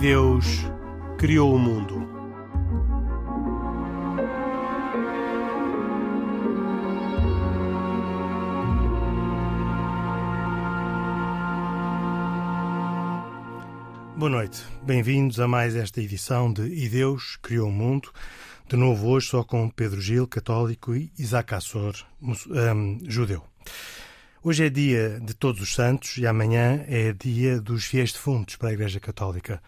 Deus criou o mundo. Boa noite, bem-vindos a mais esta edição de E Deus Criou o Mundo. De novo hoje só com Pedro Gil, católico, e Isaac Assor, um, judeu. Hoje é dia de Todos os Santos e amanhã é dia dos fiéis defuntos para a Igreja Católica.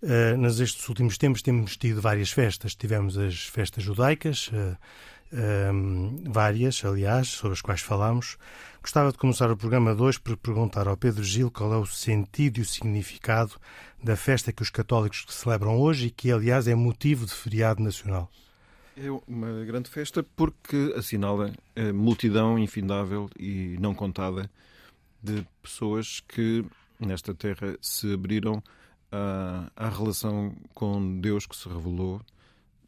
Uh, nestes últimos tempos temos tido várias festas. Tivemos as festas judaicas, uh, várias, aliás, sobre as quais falámos. Gostava de começar o programa de hoje por perguntar ao Pedro Gil qual é o sentido e o significado da festa que os católicos celebram hoje e que, aliás, é motivo de feriado nacional. É uma grande festa porque assinala a multidão infindável e não contada de pessoas que nesta terra se abriram à, à relação com Deus que se revelou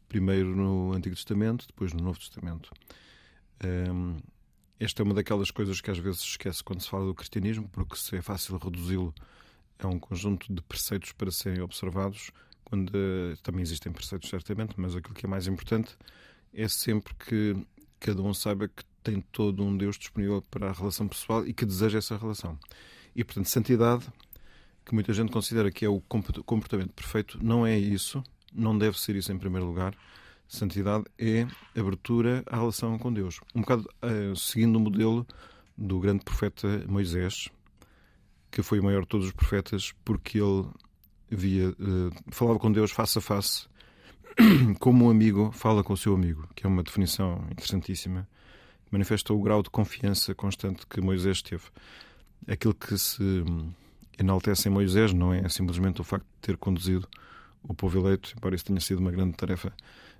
primeiro no Antigo Testamento, depois no Novo Testamento. Um, esta é uma daquelas coisas que às vezes se esquece quando se fala do cristianismo, porque é fácil reduzi-lo a um conjunto de preceitos para serem observados, uh, também existem preceitos certamente, mas aquilo que é mais importante é sempre que cada um saiba que tem todo um Deus disponível para a relação pessoal e que deseja essa relação. E portanto, santidade, que muita gente considera que é o comportamento perfeito, não é isso, não deve ser isso em primeiro lugar. Santidade é abertura à relação com Deus. Um bocado uh, seguindo o modelo do grande profeta Moisés, que foi o maior de todos os profetas, porque ele via, uh, falava com Deus face a face, como um amigo fala com o seu amigo, que é uma definição interessantíssima, manifesta o grau de confiança constante que Moisés teve. Aquilo que se enaltece em Moisés não é simplesmente o facto de ter conduzido o povo eleito, embora isso tenha sido uma grande tarefa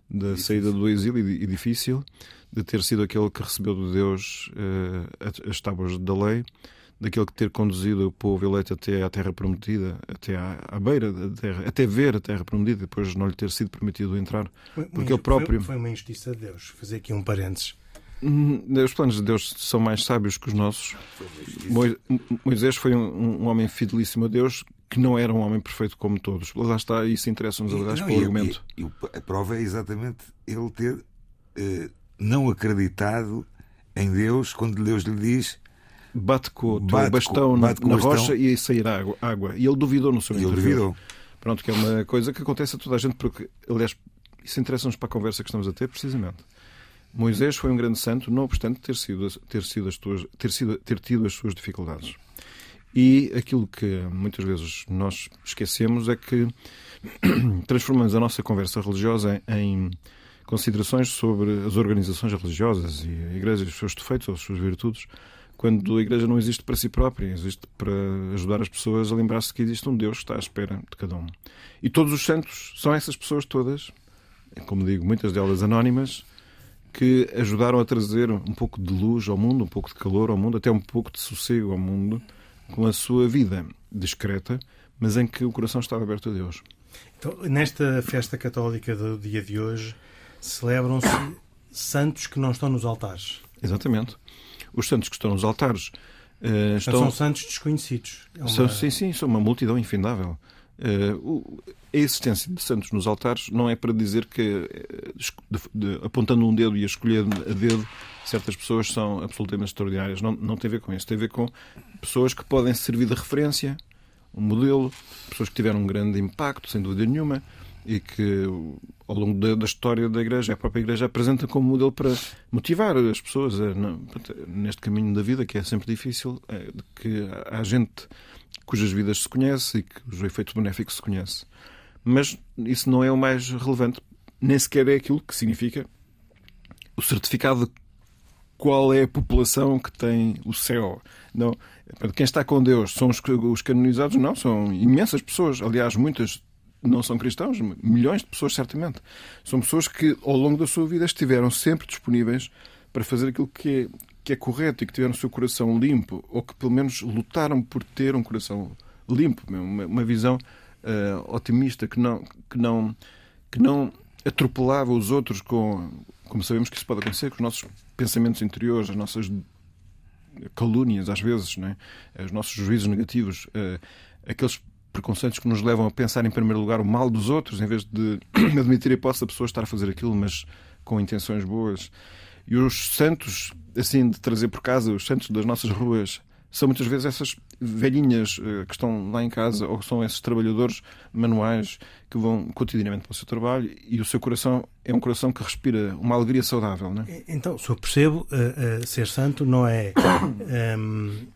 da saída do exílio e difícil, de ter sido aquele que recebeu de Deus uh, as tábuas da lei, daquele que ter conduzido o povo eleito até à terra prometida, até à, à, beira da terra, até ver a terra prometida, depois não lhe ter sido permitido entrar, porque ele próprio... Foi, foi uma injustiça de Deus, fazer aqui um parênteses. Hum, os planos de Deus são mais sábios que os nossos. Moisés foi um, um homem fidelíssimo a Deus que não era um homem perfeito como todos. Lá está, isso interessa-nos, aliás, pelo argumento. E, e, a prova é exatamente ele ter eh, não acreditado em Deus quando Deus lhe diz bate com o bate bastão na, na rocha e sair água, água. E ele duvidou no seu interior. Ele duvidou. Pronto, que é uma coisa que acontece a toda a gente, porque, aliás, isso interessa-nos para a conversa que estamos a ter, precisamente. Moisés foi um grande santo, não obstante ter, sido, ter, sido as tuas, ter, sido, ter tido as suas dificuldades. E aquilo que muitas vezes nós esquecemos é que transformamos a nossa conversa religiosa em considerações sobre as organizações religiosas e a Igreja e os seus defeitos ou as suas virtudes, quando a Igreja não existe para si própria, existe para ajudar as pessoas a lembrar-se que existe um Deus que está à espera de cada um. E todos os santos são essas pessoas todas, como digo, muitas delas anónimas, que ajudaram a trazer um pouco de luz ao mundo, um pouco de calor ao mundo, até um pouco de sossego ao mundo com a sua vida discreta, mas em que o coração estava aberto a Deus. Então, nesta festa católica do dia de hoje, celebram-se santos que não estão nos altares. Exatamente. Os santos que estão nos altares uh, estão... são santos desconhecidos. É uma... são, sim, sim, são uma multidão infindável. Uh, a existência de santos nos altares não é para dizer que, eh, de, de, apontando um dedo e a escolher a dedo, certas pessoas são absolutamente extraordinárias. Não, não tem a ver com isso. Tem a ver com pessoas que podem servir de referência, um modelo, pessoas que tiveram um grande impacto, sem dúvida nenhuma, e que ao longo da, da história da Igreja, a própria Igreja apresenta como modelo para motivar as pessoas a, neste caminho da vida, que é sempre difícil, é, que há gente cujas vidas se conhece e cujo efeito benéfico se conhece. Mas isso não é o mais relevante, nem sequer é aquilo que significa o certificado de qual é a população que tem o céu. Não, quem está com Deus são os, os canonizados? Não, são imensas pessoas. Aliás, muitas não são cristãos, milhões de pessoas, certamente. São pessoas que, ao longo da sua vida, estiveram sempre disponíveis para fazer aquilo que é, que é correto e que tiveram o seu coração limpo, ou que, pelo menos, lutaram por ter um coração limpo, uma, uma visão uh, otimista que não, que, não, que não atropelava os outros com, como sabemos que isso pode acontecer com os nossos pensamentos interiores, as nossas calúnias, às vezes, não é? os nossos juízos negativos, uh, aqueles preconceitos que nos levam a pensar em primeiro lugar o mal dos outros, em vez de admitir a hipótese da pessoa estar a fazer aquilo, mas com intenções boas. E os santos, assim, de trazer por casa, os santos das nossas ruas, são muitas vezes essas velhinhas uh, que estão lá em casa ou são esses trabalhadores manuais que vão cotidianamente para o seu trabalho e o seu coração é um coração que respira uma alegria saudável. Não é? Então, se eu percebo, uh, uh, ser santo não é um,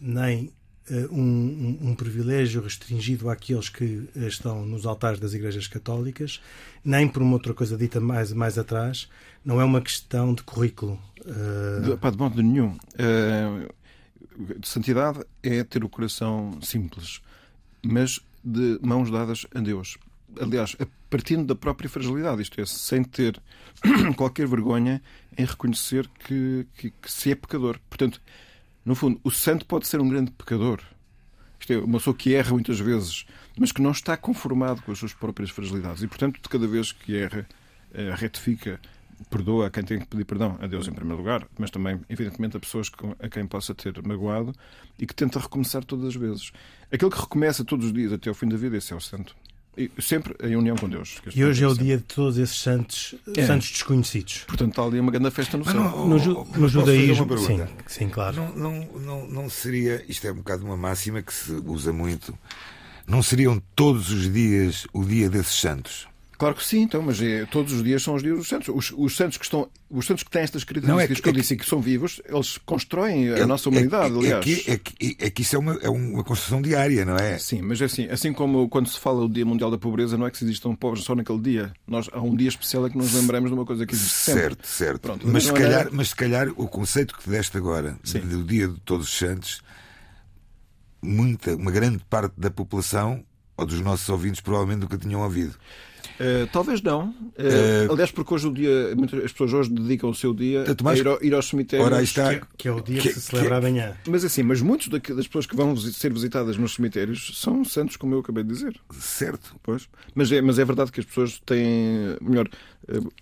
nem um, um, um, privilégio restringido àqueles que estão nos altares das igrejas católicas, nem por uma outra coisa dita mais, mais atrás, não é uma questão de currículo. Uh... De, de modo nenhum. Uh, de santidade é ter o coração simples, mas de mãos dadas a Deus. Aliás, partindo da própria fragilidade, isto é, sem ter qualquer vergonha em reconhecer que, que, que se é pecador. Portanto, no fundo, o santo pode ser um grande pecador. Isto é, uma pessoa que erra muitas vezes, mas que não está conformado com as suas próprias fragilidades. E, portanto, de cada vez que erra, eh, retifica, perdoa a quem tem que pedir perdão, a Deus em primeiro lugar, mas também, evidentemente, a pessoas a quem possa ter magoado e que tenta recomeçar todas as vezes. Aquele que recomeça todos os dias até ao fim da vida, esse é o santo. Sempre em união com Deus. E hoje é o dia de todos esses santos, é. santos desconhecidos. Portanto, está ali uma grande festa no céu. Não, no, ju no judaísmo. Sim, sim, claro. Não, não, não, não seria. Isto é um bocado uma máxima que se usa muito. Não seriam todos os dias o dia desses santos? Claro que sim, então, mas é, todos os dias são os dias dos santos. Os, os santos que estão, os santos que têm estas características não, é que, que eu é disse que, que são vivos, eles constroem a é, nossa humanidade, é, aliás. É que, é, que, é que isso é uma, é uma construção diária, não é? Sim, mas é assim, assim como quando se fala do Dia Mundial da Pobreza, não é que se existam pobres só naquele dia. Nós, há um dia especial é que nos lembramos de uma coisa que existe sempre. Certo, certo. Pronto, mas, se calhar, mas se calhar o conceito que deste agora, sim. do Dia de Todos os Santos, muita, uma grande parte da população ou dos nossos ouvintes provavelmente nunca tinham ouvido. Uh, talvez não. Uh, uh, aliás, porque hoje o dia, as pessoas hoje dedicam o seu dia a ir, ao, ir aos cemitérios. Ora, está, que, é, que, é, o dia que, que se celebra que, amanhã. Mas assim, mas muitos das pessoas que vão ser visitadas nos cemitérios são santos, como eu acabei de dizer. Certo. Pois. Mas é, mas é verdade que as pessoas têm, melhor,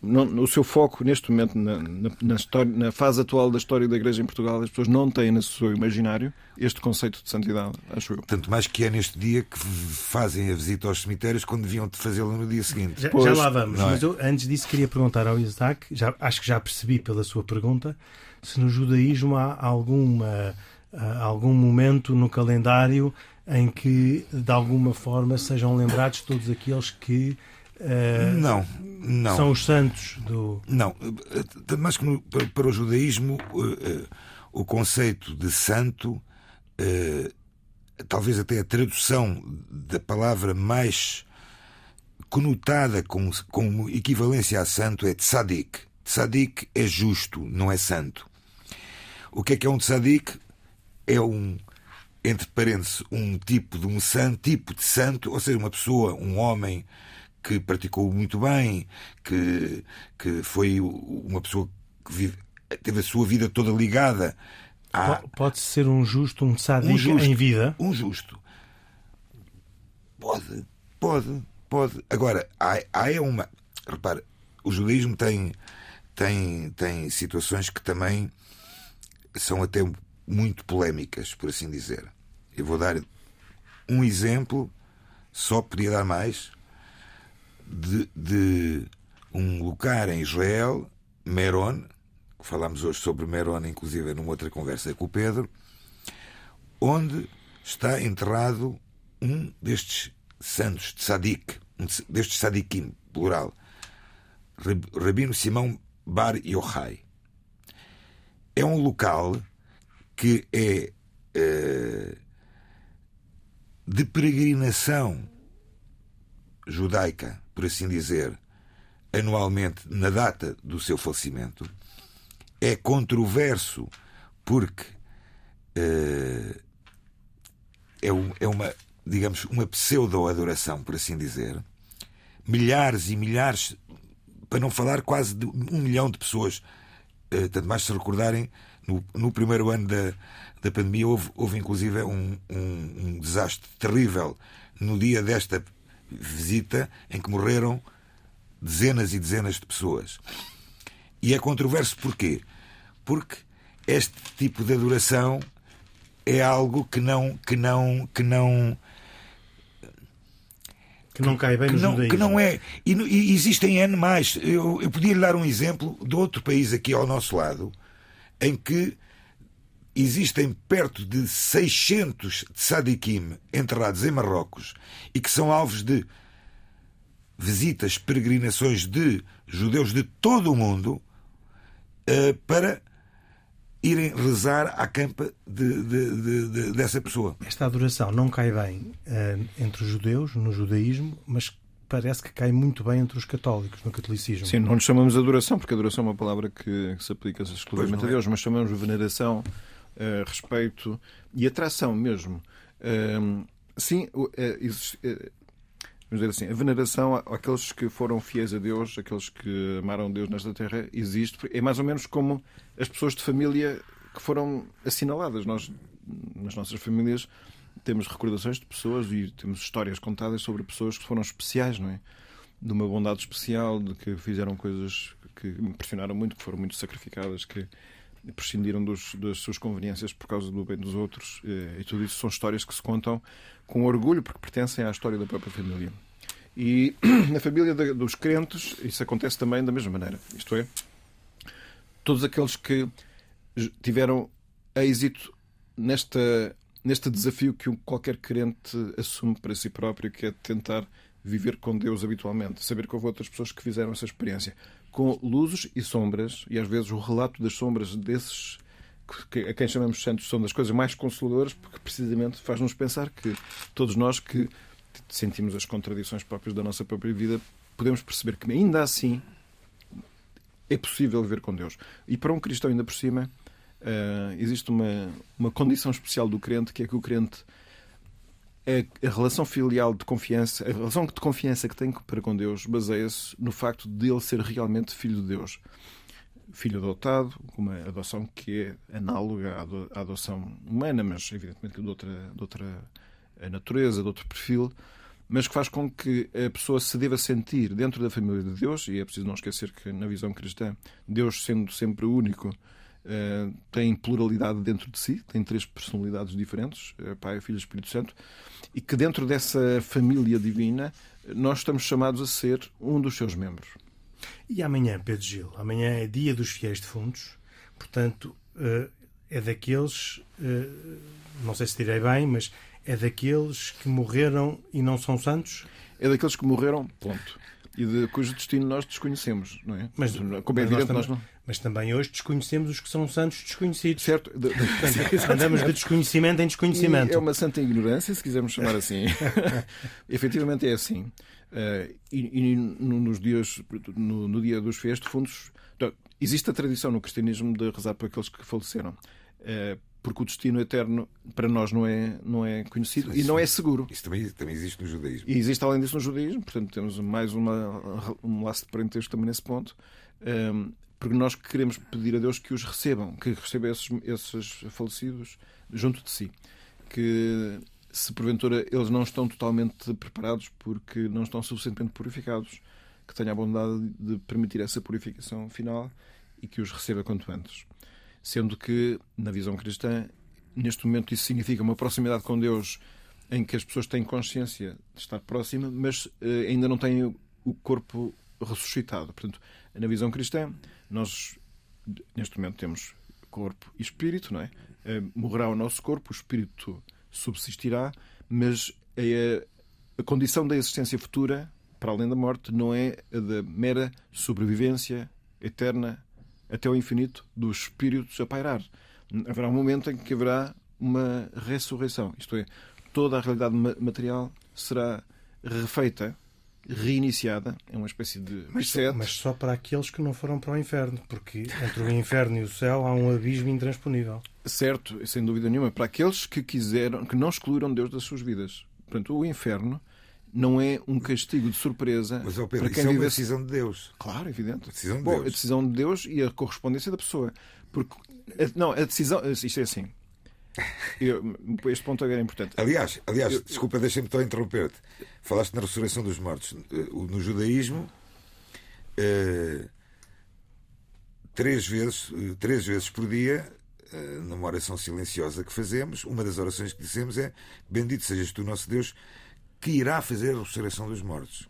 não, o seu foco neste momento, na, na, na, história, na fase atual da história da Igreja em Portugal, as pessoas não têm no seu imaginário este conceito de santidade, acho eu. Tanto mais que é neste dia que fazem a visita aos cemitérios quando deviam fazê-la no dia seguinte. Já, pois, já lá vamos, é? mas eu, antes disso queria perguntar ao Isaac, já, acho que já percebi pela sua pergunta, se no judaísmo há alguma, algum momento no calendário em que de alguma forma sejam lembrados todos aqueles que Uh, não, não. São os santos do. Não, mais que no, para, para, o judaísmo, uh, uh, o conceito de santo, talvez até a tradução da palavra mais conotada com, com equivalência a santo é tzadik. Tzadik é justo, não é santo. O que é que é um tzadik? É um, entre parênteses, um tipo de um santo, tipo de santo, ou seja, uma pessoa, um homem que praticou muito bem, que, que foi uma pessoa que vive, teve a sua vida toda ligada a. Pode ser um justo, um sádico um justo, em vida? Um justo. Pode, pode, pode. Agora, há, há é uma. Repara, o judaísmo tem, tem, tem situações que também são até muito polémicas, por assim dizer. Eu vou dar um exemplo, só podia dar mais, de, de um lugar em Israel, Meron, falámos hoje sobre Meron, inclusive numa outra conversa com o Pedro, onde está enterrado um destes santos de Sadik, um destes Sadikim, plural, Rabino Simão Bar Yochai. É um local que é uh, de peregrinação judaica por assim dizer, anualmente na data do seu falecimento, é controverso porque uh, é, um, é, uma, digamos, uma pseudo-adoração, por assim dizer. Milhares e milhares, para não falar quase de um milhão de pessoas, uh, tanto mais se recordarem, no, no primeiro ano da, da pandemia houve, houve inclusive um, um, um desastre terrível no dia desta visita em que morreram dezenas e dezenas de pessoas. E é controverso porquê? Porque este tipo de adoração é algo que não que não que não Que não cai bem que não, que não é. E, e existem N mais. Eu, eu podia lhe dar um exemplo de outro país aqui ao nosso lado, em que existem perto de 600 tzadikim enterrados em Marrocos e que são alvos de visitas, peregrinações de judeus de todo o mundo uh, para irem rezar à campa de, de, de, dessa pessoa. Esta adoração não cai bem uh, entre os judeus, no judaísmo, mas parece que cai muito bem entre os católicos, no catolicismo. Sim, não lhe chamamos adoração, porque adoração é uma palavra que, que se aplica exclusivamente a é. Deus, mas chamamos veneração, uh, respeito e atração mesmo. Uh, sim, existe, vamos dizer assim, a veneração àqueles que foram fiéis a Deus, aqueles que amaram Deus nesta terra, existe. É mais ou menos como as pessoas de família que foram assinaladas. Nós, nas nossas famílias, temos recordações de pessoas e temos histórias contadas sobre pessoas que foram especiais, não é? De uma bondade especial, de que fizeram coisas que me impressionaram muito, que foram muito sacrificadas, que prescindiram dos, das suas conveniências por causa do bem dos outros. Eh, e tudo isso são histórias que se contam com orgulho, porque pertencem à história da própria família. E na família dos crentes, isso acontece também da mesma maneira. Isto é, todos aqueles que tiveram êxito nesta, neste desafio que qualquer crente assume para si próprio, que é tentar viver com Deus habitualmente. Saber que houve outras pessoas que fizeram essa experiência com luzes e sombras, e às vezes o relato das sombras desses a quem chamamos santos são das coisas mais consoladoras, porque precisamente faz-nos pensar que todos nós que sentimos as contradições próprias da nossa própria vida, podemos perceber que ainda assim é possível viver com Deus. E para um cristão, ainda por cima, uh, existe uma, uma condição especial do crente, que é que o crente a, a relação filial de confiança, a relação de confiança que tem para com Deus baseia-se no facto de ele ser realmente filho de Deus. Filho adotado, uma adoção que é análoga à adoção humana, mas evidentemente de outra, de outra natureza, de outro perfil, mas que faz com que a pessoa se deva sentir dentro da família de Deus, e é preciso não esquecer que na visão cristã, Deus sendo sempre único, Uh, tem pluralidade dentro de si, tem três personalidades diferentes, uh, Pai, Filho e Espírito Santo, e que dentro dessa família divina nós estamos chamados a ser um dos seus membros. E amanhã, Pedro Gil, amanhã é dia dos fiéis defuntos, portanto, uh, é daqueles, não sei se direi bem, mas é daqueles que morreram e não são santos? É daqueles que morreram, ponto e de cujo destino nós desconhecemos, não é? Mas, como é evidente, nós, não... mas também hoje desconhecemos os que são santos desconhecidos. Certo. Andamos de desconhecimento em desconhecimento. E é uma santa ignorância, se quisermos chamar assim. Efetivamente é assim. Uh, e, e nos dias, no, no, dia dos defuntos, então, existe a tradição no cristianismo de rezar por aqueles que faleceram. Uh, porque o destino eterno para nós não é, não é conhecido isso, e não é seguro. Isso também, também existe no judaísmo. E existe além disso no judaísmo, portanto temos mais uma, um laço de parentesco também nesse ponto, um, porque nós queremos pedir a Deus que os recebam, que receba esses, esses falecidos junto de si. Que se porventura eles não estão totalmente preparados porque não estão suficientemente purificados, que tenha a bondade de permitir essa purificação final e que os receba quanto antes sendo que, na visão cristã, neste momento isso significa uma proximidade com Deus em que as pessoas têm consciência de estar próxima, mas eh, ainda não têm o corpo ressuscitado. Portanto, na visão cristã, nós neste momento temos corpo e espírito, não é? Eh, morrerá o nosso corpo, o espírito subsistirá, mas a, a condição da existência futura, para além da morte, não é a da mera sobrevivência eterna até ao infinito dos espíritos a pairar. Haverá um momento em que haverá uma ressurreição, isto é, toda a realidade material será refeita, reiniciada, é uma espécie de mas, mas só para aqueles que não foram para o inferno, porque entre o inferno e o céu há um abismo intransponível. Certo, sem dúvida nenhuma, para aqueles que quiseram, que não excluíram Deus das suas vidas. Portanto, o inferno não é um castigo de surpresa Mas, oh Pedro, para quem vive... é uma decisão de Deus. Claro, evidente. A decisão de Bom, Deus. a decisão de Deus e a correspondência da pessoa. Porque, não, a decisão. Isto é assim. Eu, este ponto agora é importante. Aliás, aliás eu, desculpa, deixa-me só interromper-te. Falaste na ressurreição dos mortos. Eh, no judaísmo, eh, três, vezes, eh, três vezes por dia, numa oração silenciosa que fazemos, uma das orações que dizemos é: Bendito sejas tu, nosso Deus, que irá fazer a ressurreição dos mortos.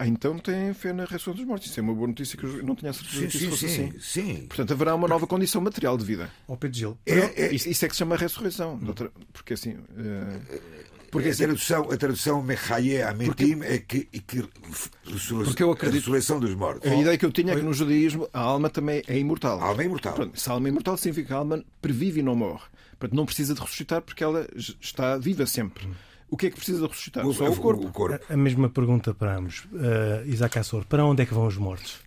Ah, então tem fé na ressurreição dos mortos. Isso é uma boa notícia que eu não tinha certeza Sim, que isso sim, fosse sim, assim. sim. Portanto, haverá uma nova condição material de vida. Ó Pedro Gil. É, é, Isso, isso é que se chama ressurreição. doutor, Porque assim. eh, porque a assim. tradução, a tradução Mechaye Ametim é que, é que Porque eu acredito- a ressurreição dos mortos. A ideia que eu tinha é que no judaísmo a alma também é imortal. A alma é imortal. Pronto, se a alma é imortal, significa que a alma previve e não morre. Portanto, não precisa de ressuscitar porque ela está viva sempre. O que é que precisa ressuscitar? O, Só o corpo. o corpo. A, a mesma pergunta para ambos. Uh, Isaac Assor, para onde é que vão os mortos?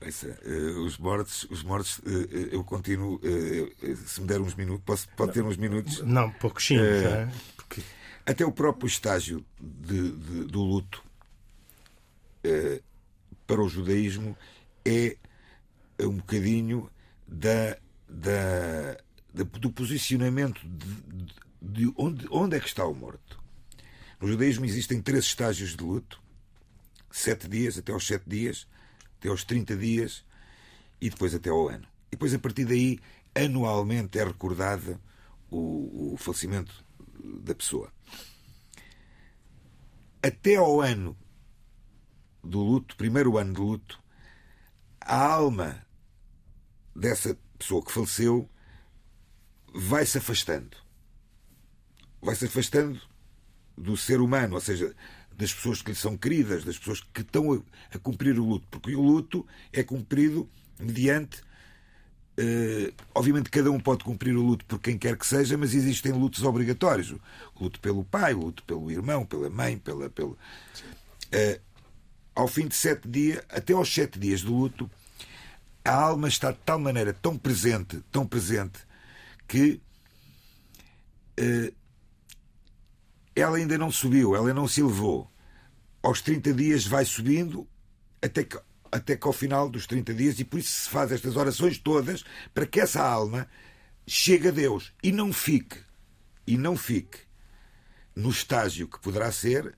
Ouça, eh, os mortos, os mortos eh, eu continuo. se me der uns minutos, posso, pode ter uns minutos. Não, pouquinhos, É. não é? Porque Até o próprio estágio de- de- do luto para o judaísmo é um bocadinho da- da- do posicionamento de, de onde, onde é que está o morto. No judaísmo existem três estágios de luto: sete dias, até aos sete dias, até aos 30 dias e depois até ao ano. E depois, a partir daí, anualmente é recordada o, o falecimento da pessoa. Até ao ano do luto, primeiro ano de luto, a alma dessa pessoa que faleceu vai se afastando. Vai se afastando do ser humano, ou seja, das pessoas que lhe são queridas, das pessoas que estão a, a cumprir o luto, porque o luto é cumprido mediante. eh, obviamente, cada um pode cumprir o luto por quem quer que seja, mas existem lutos obrigatórios: o luto pelo pai, o luto pelo irmão, pela mãe, pela. pelo Eh, ao fim de sete dias, até aos sete dias do luto, a alma está de tal maneira tão presente, tão presente, que eh, ela ainda não subiu, ela não se elevou. Aos 30 dias vai subindo até que, até que ao final dos 30 dias, e por isso se faz estas orações todas para que essa alma chegue a Deus e não fique, e não fique no estágio que poderá ser,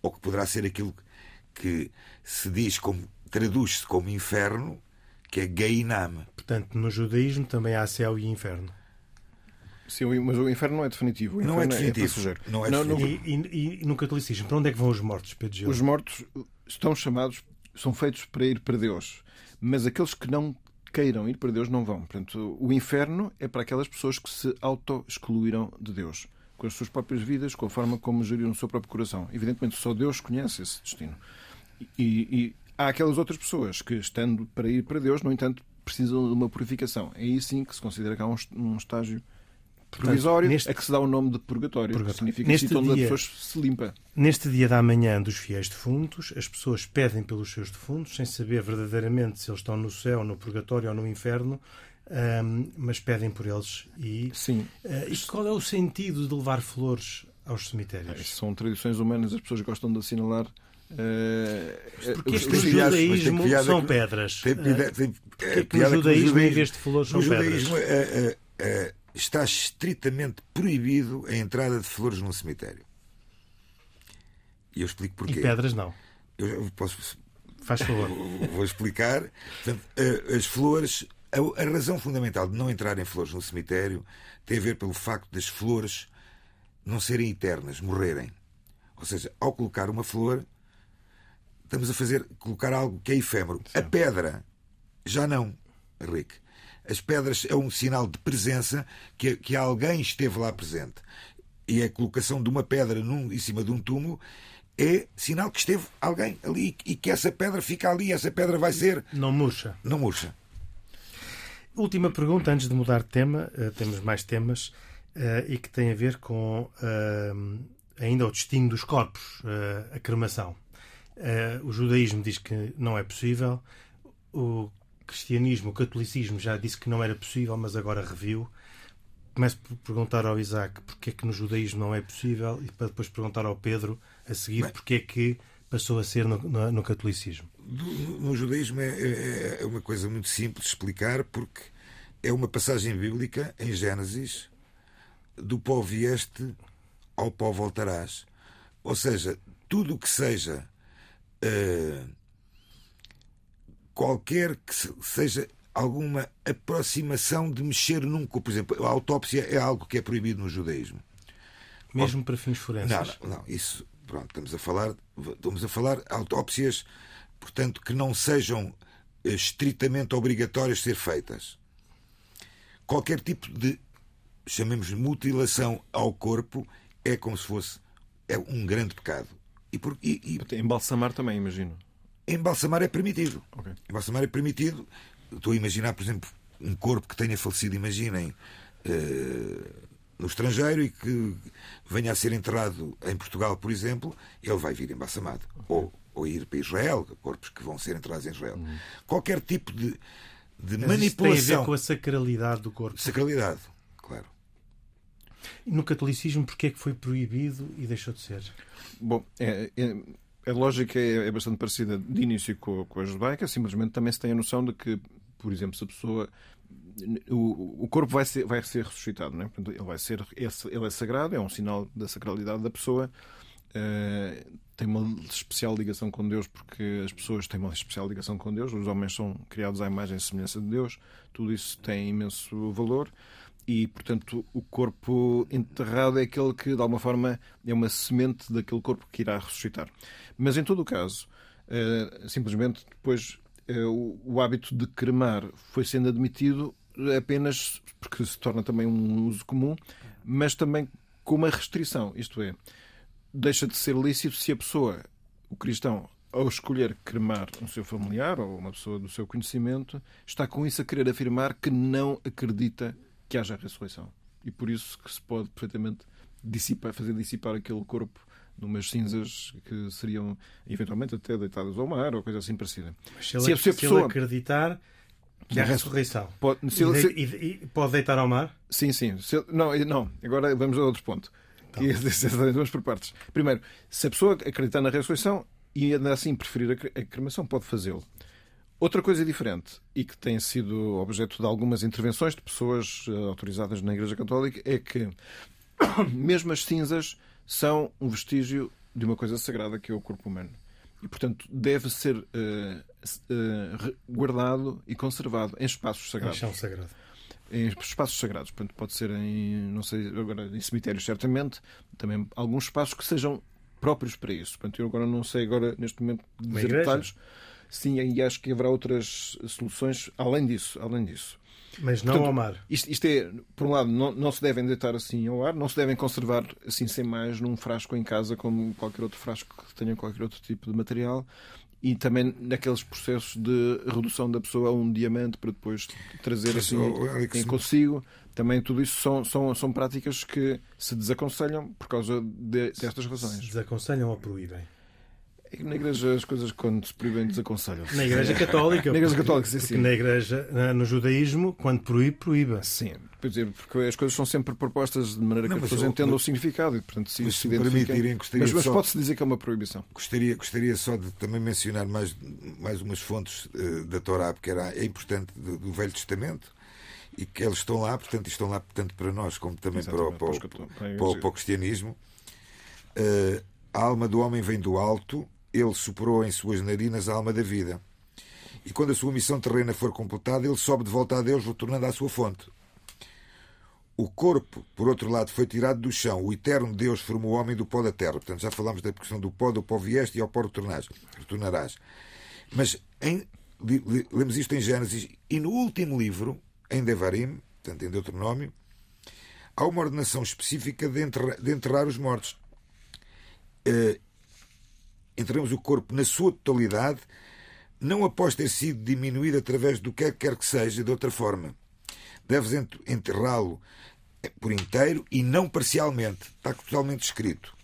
ou que poderá ser aquilo que se diz como, traduz-se como inferno, que é Gainam. Portanto, no judaísmo também há céu e inferno. Sim, mas o inferno não é definitivo. Não é inferno definitivo. passageiro. Não é definitivo. E, e- e no catolicismo, para onde é que vão os mortos, Pedro Gil? Os mortos estão chamados, são feitos para ir para Deus. Mas aqueles que não queiram ir para Deus não vão. Portanto, o inferno é para aquelas pessoas que se auto-excluíram de Deus. Com as suas próprias vidas, com a forma como geriram o seu próprio coração. Evidentemente, só Deus conhece esse destino. E, e há aquelas outras pessoas que, estando para ir para Deus, no entanto, precisam de uma purificação. É aí sim que se considera que há um, um estágio provisório neste- a que se dá o nome de purgatório. Purgatório. Que significa Neste sítio onde dia- a pessoa se limpa. Neste dia da manhã dos fiéis defuntos, as pessoas pedem pelos seus defuntos, sem saber verdadeiramente se eles estão no céu, no purgatório ou no inferno, ahm, mas pedem por eles. E, Sim. ah, e qual é o sentido de levar flores aos É, cemitérios? São tradições humanas, as pessoas gostam de assinalar. Porque os- os- judaísmo são pedras. Tem, piada- tem, é, que o judaísmo, em vez de flores, são no judaísmo pedras? é, é, é, está estritamente proibido a entrada de flores num cemitério. E eu explico E porquê. pedras não. Eu posso, Faz favor. vou explicar. Portanto, eh, as flores, a, a razão fundamental de não entrarem flores no cemitério tem a ver pelo facto das flores não serem eternas, morrerem. Ou seja, ao colocar uma flor, estamos a fazer colocar algo que é efêmero. A pedra já não, Rick. As pedras é um sinal de presença que, que alguém esteve lá presente. E a colocação de uma pedra num, em cima de um túmulo é sinal que esteve alguém ali e que essa pedra fica ali, essa pedra vai ser. Não murcha. Não murcha. Última pergunta, antes de mudar de tema, eh, temos mais temas, eh, e que tem a ver com eh, ainda o destino dos corpos, a cremação. Eh, o judaísmo diz que não é possível, o cristianismo, o catolicismo já disse que não era possível, mas agora reviu. Começo por perguntar ao Isaac porque é que no judaísmo não é possível e para depois perguntar ao Pedro a seguir Bem. porque é que passou a ser no, no- no catolicismo. Do- No judaísmo é, é- é uma coisa muito simples de explicar porque é uma passagem bíblica em Gênesis do pó vieste ao pó voltarás. Ou seja, tudo o que seja eh, qualquer que se- seja alguma aproximação de mexer num corpo. Por exemplo, a autópsia é algo que é proibido no judaísmo. Mesmo para fins forenses? Não, não, não, isso, pronto, estamos a falar, estamos a falar autópsias, portanto, que não sejam eh, estritamente obrigatórias de ser feitas. Qualquer tipo de, chamemos de mutilação ao corpo, é como se fosse é um grande pecado. E, por, e, e... Embalsamar também, imagino. Embalsamar é permitido. Okay. Embalsamar é permitido. Estou a imaginar, por exemplo, um corpo que tenha falecido, imaginem, uh, no estrangeiro e que venha a ser enterrado em Portugal, por exemplo, ele vai vir embalsamado. Okay. Ou, ou ir para Israel, corpos que vão ser enterrados em Israel. Uhum. Qualquer tipo de, de Mas manipulação. Isso tem a ver com a sacralidade do corpo. Sacralidade, no catolicismo, porquê é que foi proibido e deixou de ser? Bom, é, é, a lógica é, é, bastante parecida de início com, a judaica, simplesmente também se tem a noção de que, por exemplo, se a pessoa o, o corpo vai ser, vai ser ressuscitado, não é? Portanto, ele vai ser ele é sagrado, é um sinal da sacralidade da pessoa. Uh, tem uma especial ligação com Deus porque as pessoas têm uma especial ligação com Deus, os homens são criados à imagem e semelhança de Deus, tudo isso tem imenso valor e, portanto, o corpo enterrado é aquele que, de alguma forma, é uma semente daquele corpo que irá ressuscitar. Mas, em todo o caso, uh, simplesmente depois o, o hábito de cremar foi sendo admitido apenas porque se torna também um uso comum, mas também com uma restrição, isto é, deixa de ser lícito se a pessoa, o cristão, ao escolher cremar um seu familiar ou uma pessoa do seu conhecimento, está com isso a querer afirmar que não acredita que haja ressurreição. E por isso que se pode perfeitamente dissipar, fazer dissipar aquele corpo numas cinzas que seriam eventualmente até deitadas ao mar ou coisa assim parecida. Mas se, ele, se, a, se a pessoa acreditar que há ressurreição pode, se ele, se... E, e, pode deitar ao mar? Sim, sim. Se, não, não, agora vamos a outro ponto. Então. Que vamos por partes. Primeiro, se a pessoa acreditar na ressurreição e ainda assim preferir a cremação, pode fazê-lo. Outra coisa diferente e que tem sido objeto de algumas intervenções de pessoas eh, autorizadas na Igreja Católica é que mesmo as cinzas são um vestígio de uma coisa sagrada que é o corpo humano. E, portanto, deve ser uh, uh, guardado e conservado em espaços sagrados. Em chão sagrado. Em espaços sagrados. Portanto, pode ser em, não sei, agora em cemitérios, certamente, também alguns espaços que sejam próprios para isso. Portanto, eu agora não sei agora, neste momento, dizer detalhes. Sim, e acho que haverá outras soluções além disso. Além disso. Mas não Portanto, ao mar. Isto, isto, é, por um lado, não, não, se devem deitar assim ao ar, não se devem conservar assim sem mais num frasco em casa, como qualquer outro frasco que tenha qualquer outro tipo de material. E também naqueles processos de redução da pessoa a um diamante para depois trazer assim em consigo. Também tudo isso são, são, são práticas que se desaconselham por causa de, destas razões. Se desaconselham ou proíbem? Na igreja as coisas quando se proíbem desaconselham. Na igreja católica. na igreja católica, sim, sim. Na igreja, no judaísmo, quando proíbe, proíbe. Sim, porque as coisas são sempre propostas de maneira que as pessoas entendam o significado e, portanto, se, mas, se permitirem, gostaria Mas, mas só... pode-se dizer que é uma proibição. Gostaria, gostaria só de também mencionar mais, mais umas fontes uh, da Torá, porque era, é importante, do, do, Velho Testamento, e que eles estão lá, portanto, estão lá tanto para nós como também para o, para, o, para, o, para o cristianismo. Uh, a alma do homem vem do alto ele soprou em suas narinas a alma da vida. E quando a sua missão terrena for completada, ele sobe de volta a Deus, retornando à sua fonte. O corpo, por outro lado, foi tirado do chão. O eterno Deus formou o homem do pó da terra. Portanto, já falámos da questão do pó, do pó vieste e ao pó retornarás. Mas em, lemos isto em Gênesis e no último livro, em Devarim, portanto em Deuteronômio, há uma ordenação específica de de enterrar os mortos. Enterramos o corpo na sua totalidade, não após ter sido diminuído através do que quer que seja de outra forma. Deves enterrá-lo por inteiro e não parcialmente. Está totalmente escrito.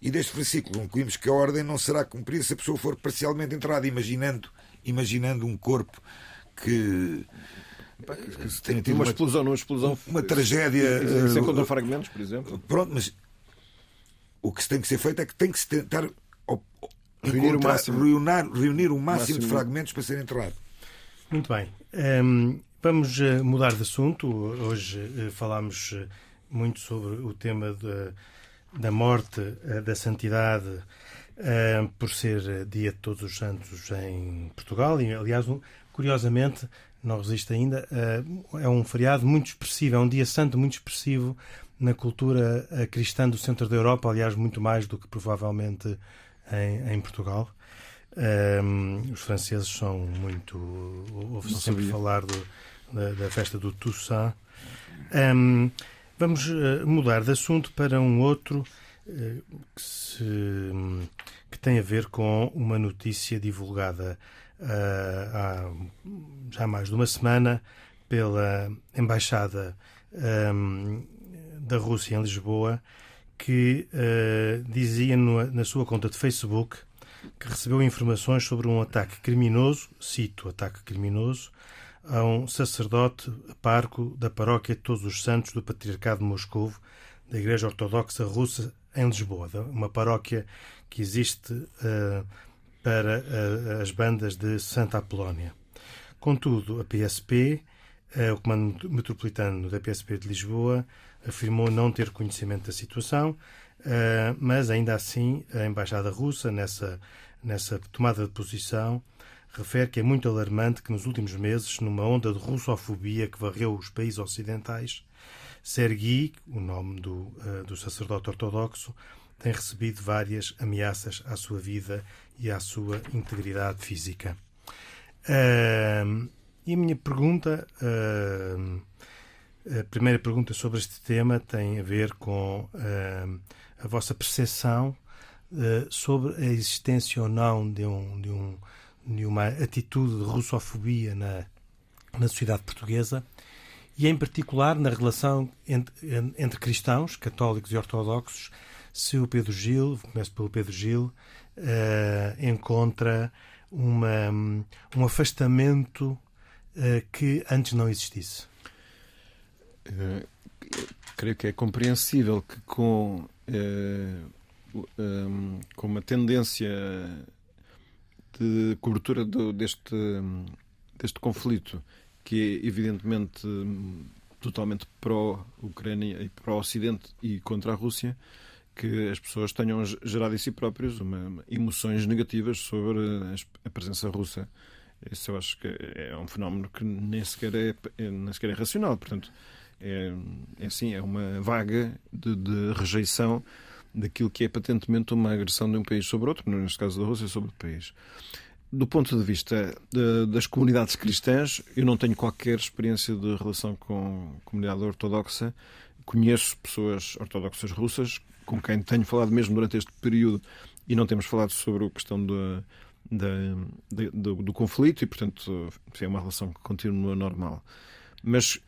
E deste versículo concluímos que a ordem não será cumprida se a pessoa for parcialmente enterrada, imaginando, imaginando um corpo que tem tido uma, uma explosão, uma explosão, uma tragédia. Sem contra fragmentos, por exemplo. Pronto, mas o que tem que ser feito é que tem que se tentar reunir o máximo, reunir, reunir o máximo, máximo, de fragmentos para ser enterrado. Muito bem. Um, vamos eh, mudar de assunto. Hoje uh, falámos eh, muito sobre o tema de, da morte, da santidade, uh, por ser dia de Todos os Santos em Portugal. E, aliás, curiosamente, não resiste ainda, é um feriado muito expressivo, é um dia santo muito expressivo na cultura cristã do centro da Europa, aliás, muito mais do que provavelmente em, em Portugal. Um, os franceses são muito. Ouve-se sempre falar do, da, da, festa do Toussaint. Um, vamos uh, mudar de assunto para um outro uh, que, se, que, tem a ver com uma notícia divulgada uh, há já mais de uma semana pela Embaixada um, da Rússia em Lisboa, que dizia no, na sua conta de Facebook que recebeu informações sobre um ataque criminoso, cito ataque criminoso, a um sacerdote parco da paróquia de Todos os Santos do Patriarcado de Moscou, da Igreja Ortodoxa Russa em Lisboa, uma paróquia que existe uh, para uh, as bandas de Santa Apolónia. Contudo, a PSP, uh, o Comando Metropolitano da PSP de Lisboa, afirmou não ter conhecimento da situação Uh, mas ainda assim a embaixada russa nessa nessa tomada de posição refere que é muito alarmante que nos últimos meses, numa onda de russofobia que varreu os países ocidentais, Sergi, o nome do, uh, do sacerdote ortodoxo, tem recebido várias ameaças à sua vida e à sua integridade física. Uh, e a minha pergunta, a primeira pergunta sobre este tema tem a ver com a vossa percepção uh, sobre a existência ou não de, um, de, um, de uma atitude de russofobia na, na sociedade portuguesa e, em particular, na relação entre, entre cristãos, católicos e ortodoxos, se o Pedro Gil, começo pelo Pedro Gil, uh, encontra uma, um afastamento uh, que antes não existisse. Uh, creio que é compreensível que com uh, um, com uma tendência de cobertura do, deste, deste conflito que é evidentemente totalmente pró-Ucrânia e pró-Ocidente e contra a Rússia, que as pessoas tenham gerado em si próprios uma, emoções negativas sobre a presença russa. Isso eu acho que é um fenómeno que nem sequer é, é nem sequer é racional. Portanto, é, é assim, é uma vaga de, de rejeição daquilo que é patentemente uma agressão de um país sobre outro, neste caso da Rússia, sobre o país. Do ponto de vista de, das comunidades cristãs, eu não tenho qualquer experiência de relação com a comunidade ortodoxa. Conheço pessoas ortodoxas russas com quem tenho falado mesmo durante este período e não temos falado sobre a questão do, do, do conflito e, portanto, é uma relação que continua normal. Mas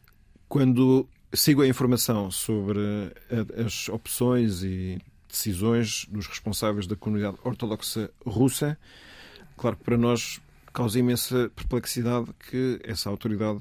quando sigo a informação sobre as opções e decisões dos responsáveis da comunidade ortodoxa russa, claro que para nós causa imensa perplexidade que essa autoridade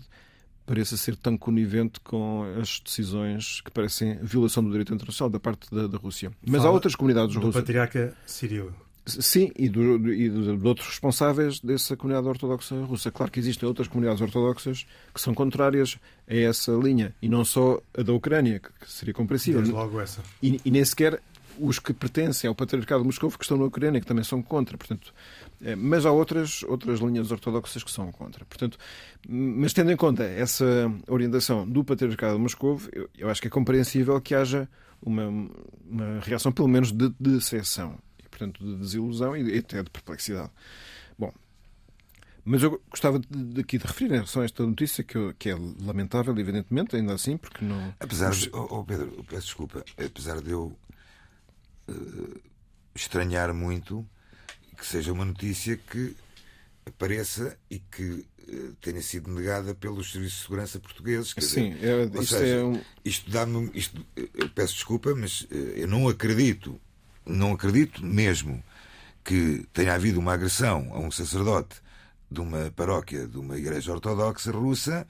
pareça ser tão conivente com as decisões que parecem violação do direito internacional da parte da, da Rússia. Mas Fala há outras comunidades russas. Do patriarca sírio. Sim, e, do, e de outros responsáveis dessa comunidade ortodoxa russa. Claro que existem outras comunidades ortodoxas que são contrárias a essa linha, e não só a da Ucrânia, que seria compreensível. Desde logo essa. E, e nem sequer os que pertencem ao patriarcado de Moscou que estão na Ucrânia, que também são contra. Portanto, é, mas há outras, outras linhas ortodoxas que são contra. Portanto, mas tendo em conta essa orientação do patriarcado de Moscou, eu, eu acho que é compreensível que haja uma, uma reação, pelo menos, de decepção. Portanto, de desilusão e até de perplexidade. Bom, mas eu gostava de, aqui de referir em relação a esta notícia, que, eu, que é lamentável, evidentemente, ainda assim, porque não. Apesar de. Oh, oh Pedro, peço desculpa. Apesar de eu uh, estranhar muito que seja uma notícia que apareça e que uh, tenha sido negada pelos serviços de segurança portugueses. Sim, dizer, é, isto seja, é um... isto dá-me. Isto, eu peço desculpa, mas uh, eu não acredito, não acredito mesmo que tenha havido uma agressão a um sacerdote de uma paróquia de uma igreja ortodoxa russa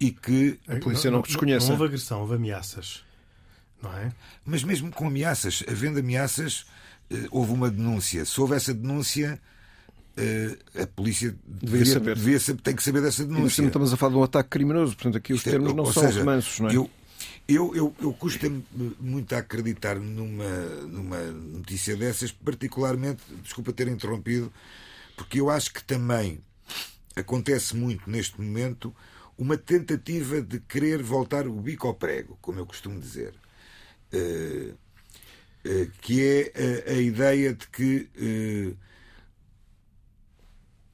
e que a polícia não, não desconhece. Não houve agressão, houve ameaças não é? Mas mesmo com ameaças, havendo ameaças, eh, houve uma denúncia. Se houve essa denúncia, eh, a polícia devia, saber. Devia tem que saber dessa denúncia. E estamos a falar de um ataque criminoso, portanto aqui os Isto é, termos é, não são seja, não é? Eu, eu, eu, eu custa-me muito a acreditar numa, numa notícia dessas, particularmente, desculpa ter interrompido, porque eu acho que também acontece muito neste momento uma tentativa de querer voltar o bico ao prego, como eu costumo dizer. Uh, uh, que é a, a, ideia de que, uh,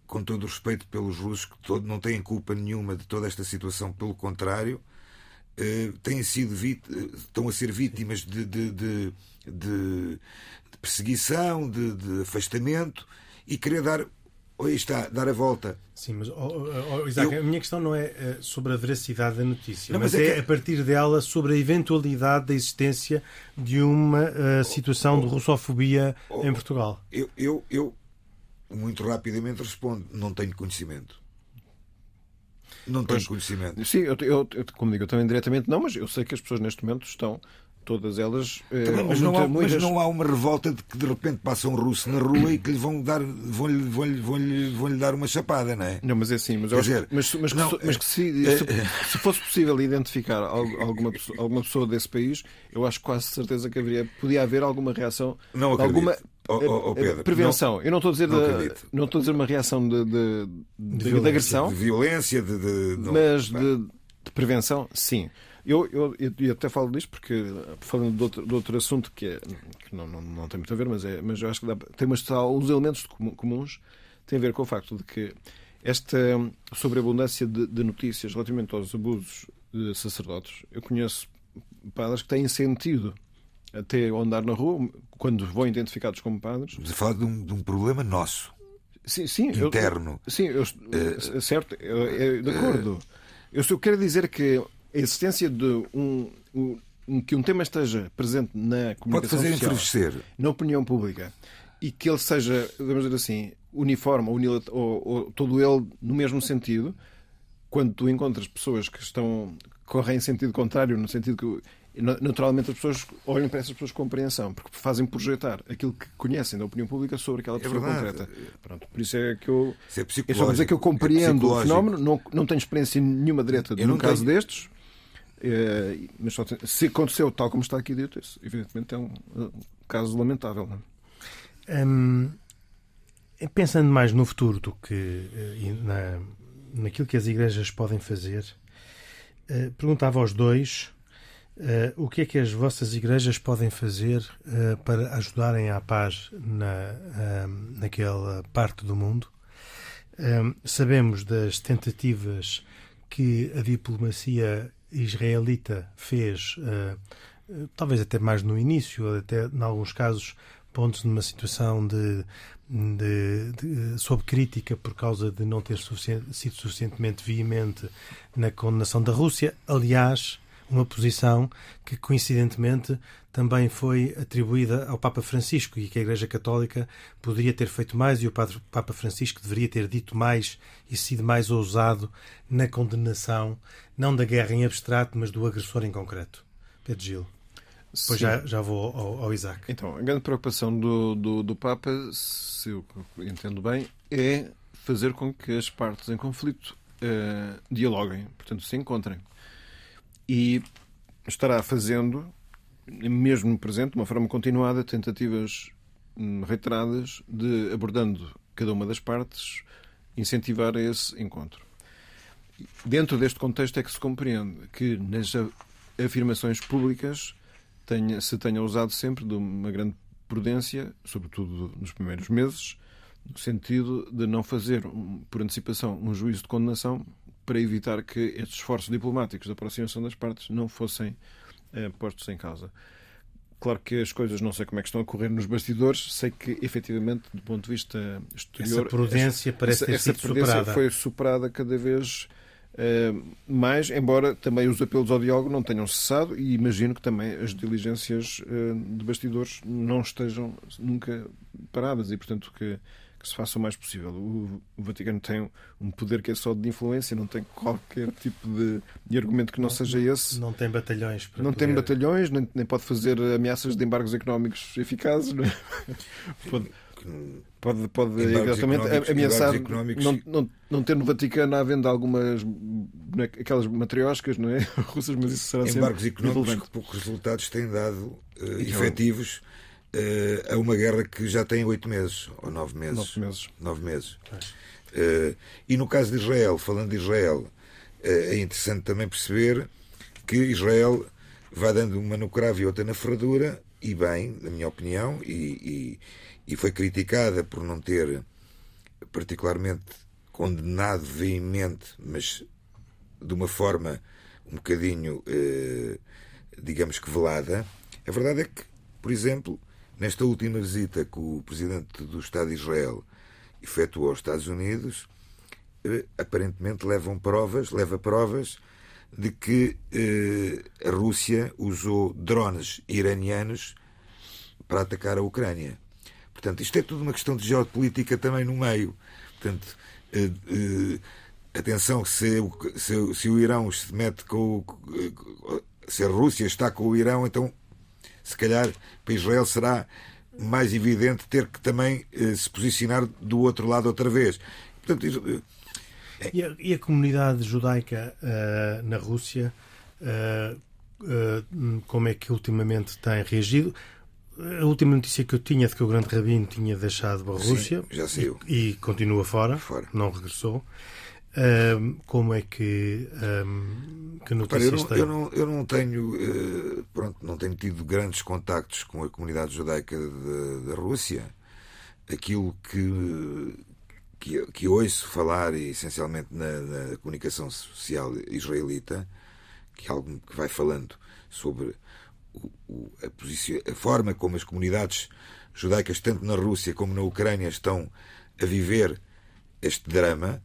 com todo o respeito pelos russos, que todo, não têm culpa nenhuma de toda esta situação, pelo contrário, têm sido estão a ser vítimas de, de, de, de perseguição, de, afastamento e querer dar aí está, dar a volta. Sim, mas oh, oh, Isaac, eu... a minha questão não é eh, sobre a veracidade da notícia, não, mas, mas, é, é que... a partir dela sobre a eventualidade da existência de uma uh, situação oh, de russofobia oh, em Portugal. Eu, eu, eu, muito rapidamente respondo: não tenho conhecimento. Não tenho pois, conhecimento. Sim, eu, eu, como digo, eu também diretamente não, mas eu sei que as pessoas neste momento estão todas elas. Eh, Também, mas, não há, muitas... mas, não há, uma revolta de que de repente passa um russo na rua e que lhe vão dar, vão-lhe vão -lhe, vão -lhe, vão -lhe dar uma chapada, não é? Não, mas é assim, mas, dizer, mas, mas, não, que, mas que se, é, se, se, fosse possível identificar alguma, alguma pessoa desse país, eu acho quase certeza que haveria, podia haver alguma reação. Não acredito. Alguma, Oh, oh, oh Pedro, prevenção. Não, eu não estou a dizer não, de, não estou a dizer uma reação de, de, de, de agressão, de violência, de, mas de, prevenção, sim. Eu, eu, eu até falo disto porque, falando de outro, de outro assunto que, é, que não, não, não, tem muito a ver, mas, é, mas eu acho que dá, tem umas, uns elementos comuns, tem a ver com o facto de que esta sobreabundância de, de notícias relativamente aos abusos de sacerdotes, eu conheço padres que têm sentido até andar na rua, quando vão identificados como padres. Estamos a falar de um, de um problema nosso. Sim, sim, interno. Eu, sim, eu, uh, certo, eu, de acordo. Uh, eu só quero dizer que a existência de um, um, que um tema esteja presente na comunicação Pode fazer social, na opinião pública e que ele seja, vamos dizer assim, uniforme ou, ou, ou, todo ele no mesmo sentido, quando tu encontras pessoas que estão correm em sentido contrário, no sentido que naturalmente as pessoas olham para essas pessoas com compreensão, porque fazem projetar aquilo que conhecem da opinião pública sobre aquela é pessoa é concreta. Pronto, por isso é que eu. Isso é, é só dizer que eu compreendo é o fenómeno, não, não tenho experiência nenhuma direta de um caso tenho... destes. É, mas só se aconteceu tal como está aqui dito, isso, evidentemente é um, um caso lamentável. Não é? hum, pensando mais no futuro do que eh, na, naquilo que as igrejas podem fazer, uh, perguntava aos dois uh, o que é que as vossas igrejas podem fazer uh, para ajudarem à paz na, naquela parte do mundo. sabemos das tentativas que a diplomacia israelita fez, uh, talvez até mais no início, até em alguns casos pontos numa situação de, de, de, sob crítica por causa de não ter suficiente, sido suficientemente veemente na condenação da Rússia. Aliás, uma posição que coincidentemente também foi atribuída ao Papa Francisco e que a Igreja Católica poderia ter feito mais e o Papa Francisco deveria ter dito mais e sido mais ousado na condenação, não da guerra em abstrato, mas do agressor em concreto. Pedro Gil. Depois já, já vou ao, ao, Isaac. Então, a grande preocupação do, do, do Papa, se eu entendo bem, é fazer com que as partes em conflito uh, dialoguem, portanto, se encontrem e estará fazendo, mesmo presente, de uma forma continuada, tentativas hum, reiteradas de, abordando cada uma das partes, incentivar esse encontro. Dentro deste contexto é que se compreende que nas afirmações públicas tenha, se tenha usado sempre de uma grande prudência, sobretudo nos primeiros meses, no sentido de não fazer, por antecipação, um juízo de condenação para evitar que estes esforços diplomáticos de aproximação das partes não fossem eh, postos em causa. Claro que as coisas não sei como é que estão a correr nos bastidores, sei que efetivamente, do ponto de vista exterior. Essa prudência parece ter essa, sido prudência superada. foi superada cada vez uh, mais, embora também os apelos ao diálogo não tenham cessado e imagino que também as diligências uh, de bastidores não estejam nunca paradas e, portanto, que que se faça o mais possível. O, o, Vaticano tem um poder que é só de influência, não tem qualquer tipo de, de argumento que não, não, seja esse. Não tem batalhões. Para não poder... tem batalhões, nem, nem, pode fazer ameaças de embargos económicos eficazes. Não é? pode, pode, pode exatamente ameaçar económicos... não, não, não ter no Vaticano à venda algumas é, aquelas matrioscas não é? russas, mas isso será embargos económicos que poucos resultados têm dado uh, efetivos uh, a uma guerra que já tem oito meses ou nove meses. Nove meses. Nove meses. Uh, e no caso de Israel, falando de Israel, uh, é interessante também perceber que Israel vai dando uma no cravo e outra na ferradura, e bem, na minha opinião, e, e, e foi criticada por não ter particularmente condenado veemente, mas de uma forma um bocadinho, eh, digamos que velada. A verdade é que, por exemplo, nesta última visita que o presidente do Estado de Israel efetuou aos Estados Unidos, eh, aparentemente levam provas, leva provas de que eh, a Rússia usou drones iranianos para atacar a Ucrânia. Portanto, isto é tudo uma questão de geopolítica também no meio. Portanto, eh, eh, atenção, se, se, se, o Irão se mete com o, se a Rússia está com o Irão, então se calhar para Israel será mais evidente ter que também eh, se posicionar do outro lado outra vez. Portanto, e, a, e a comunidade judaica uh, na Rússia, uh, uh, como é que ultimamente tem reagido? A última notícia que eu tinha de que o grande rabino tinha deixado a Rússia Sim, já saiu. E, e continua fora, fora, não regressou. Um, como é que, um, que notícias Repara, eu, não, eu, não, eu não tenho uh, pronto, não tenho tido grandes contactos com a comunidade judaica da Rússia. Aquilo que, que, que ouço falar, essencialmente na, na comunicação social israelita, que é algo que vai falando sobre o, o, a, a, forma como as comunidades judaicas, tanto na Rússia como na Ucrânia, estão a viver este drama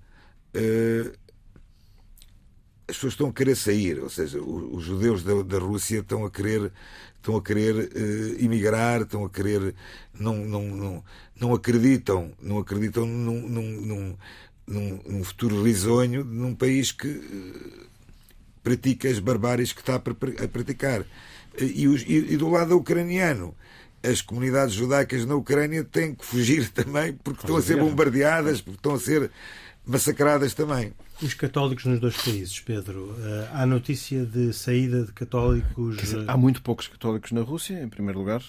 as pessoas estão a querer sair, ou seja, os, judeus da, da, Rússia estão a querer estão a querer uh, emigrar, estão a querer não não, não, não acreditam não acreditam num, num, num, num futuro risonho num país que uh, pratica as barbáries que está a, a praticar. E, os, e, e do lado ucraniano as comunidades judaicas na Ucrânia têm que fugir também porque estão a ser bombardeadas, porque estão a ser massacradas também. Os católicos nos dois países, Pedro, eh, há notícia de saída de católicos. Dizer, há muito poucos católicos na Rússia, em primeiro lugar.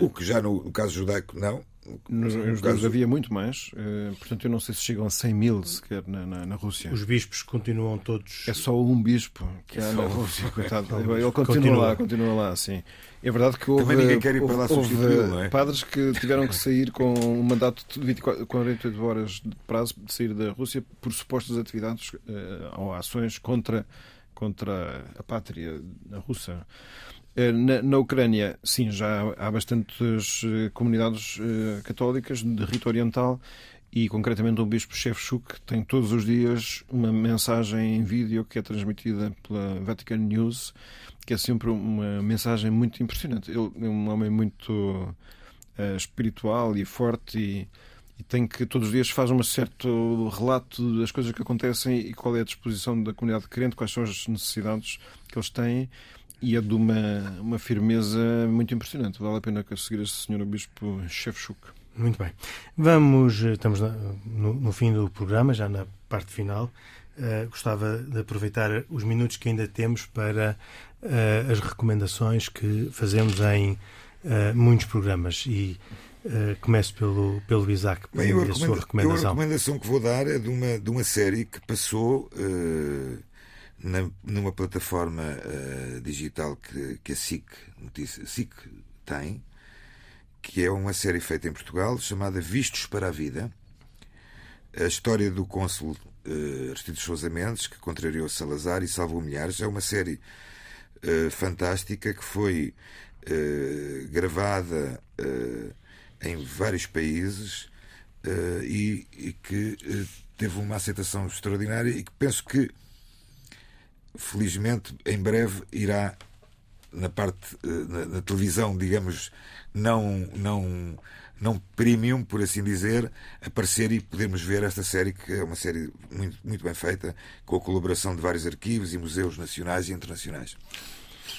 O que já no, no caso judaico não. Nos, nos caso... havia muito mais, uh, portanto eu não sei se chegam a 100 mil sequer na, na, na, Rússia. Os bispos continuam todos. É só um bispo que há na Rússia, coitado. Ele continua, continua, lá, continua lá, sim. É verdade que houve, Também ninguém quer ir para lá houve não é? padres que tiveram que sair com um mandato de 24, 48 horas de prazo de sair da Rússia por supostas atividades uh, ou ações contra, contra a pátria russa. Eh, na, na, Ucrânia, sim, já há bastantes eh, comunidades uh, católicas de rito oriental e, concretamente, o Bispo Shevchuk tem todos os dias uma mensagem em vídeo que é transmitida pela Vatican News, que é sempre uma mensagem muito impressionante. Ele é um homem muito uh, espiritual e forte e, e, tem que todos os dias faz um certo relato das coisas que acontecem e qual é a disposição da comunidade crente, quais são as necessidades que eles têm e é de uma, uma firmeza muito impressionante. Vale a pena seguir este senhor Bispo Shevchuk. Muito bem. Vamos, eh, estamos no, no, fim do programa, já na parte final. Uh, gostava de aproveitar os minutos que ainda temos para uh, as recomendações que fazemos em uh, muitos programas. E começo pelo, pelo Isaac, Bem, eu a sua recomendação. a recomendação que vou dar é de uma, de uma série que passou na, numa plataforma uh, digital que, que a SIC, notícia, SIC tem, que é uma série feita em Portugal chamada Vistos para a Vida. A história do cônsul uh, Aristides Sousa Mendes, que contrariou Salazar e salvou milhares. É uma série uh, fantástica que foi uh, gravada em vários países e, e, que teve uma aceitação extraordinária e que penso que felizmente, em breve irá na parte eh, na, na, televisão, digamos, não não não premium, por assim dizer, aparecer e podermos ver esta série que é uma série muito muito bem feita, com a colaboração de vários arquivos e museus nacionais e internacionais.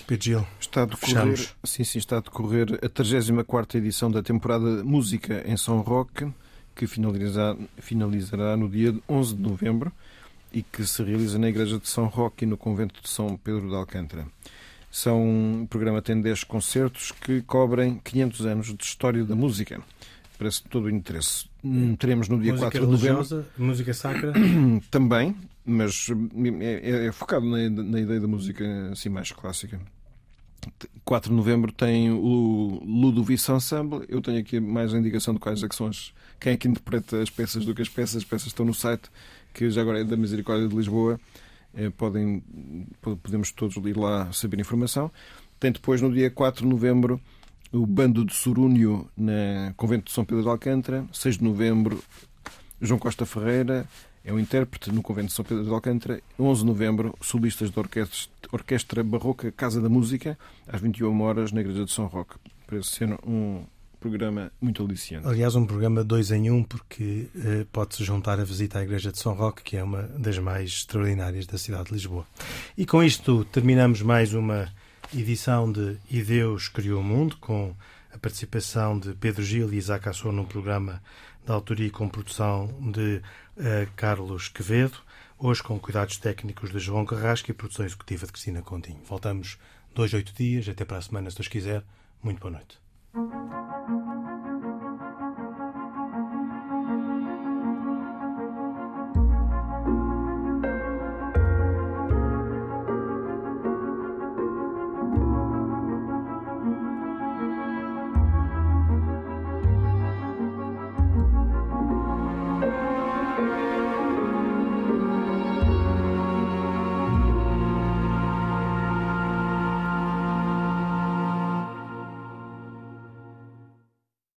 Pedro está a decorrer, sim, sim, está a decorrer a 34 edição da temporada Música em São Roque, que finalizará, finalizará no dia 11 de novembro e que se realiza na Igreja de São Roque e no Convento de São Pedro de Alcântara. São, o programa tem 10 concertos que cobrem 500 anos de história da música. parece todo o interesse. Hum, teremos no dia música 4 de novembro. Música sacra? Também, mas é, é, é focado na, na, ideia da música assim mais clássica. 4 de novembro tem o Ludovice Ensemble. Eu tenho aqui mais a indicação de quais é que são as. Quem é que interpreta as peças do que as peças. As peças estão no site, que já agora é da Misericórdia de Lisboa. É, podem, podemos todos ir lá saber informação. Tem depois, no dia 4 de novembro, o Bando de Sorúnio na Convento de São Pedro de Alcântara. 6 de novembro, João Costa Ferreira é o intérprete no Convento de São Pedro de Alcântara. 11 de novembro, solistas da Orquestra, Orquestra Barroca Casa da Música, às 21 horas na Igreja de São Roque. Parece ser um programa muito aliciante. Aliás, um programa dois em um, porque eh, pode-se juntar a visita à Igreja de São Roque, que é uma das mais extraordinárias da cidade de Lisboa. E com isto terminamos mais uma edição de E Deus Criou o Mundo, com a participação de Pedro Gil e Isaac Assor num programa de autoria e com produção de uh, Carlos Quevedo, hoje com cuidados técnicos de João Carrasco e produção executiva de Cristina Continho. Voltamos dois, oito dias, até para a semana, se Deus quiser. Muito boa noite. Thank you.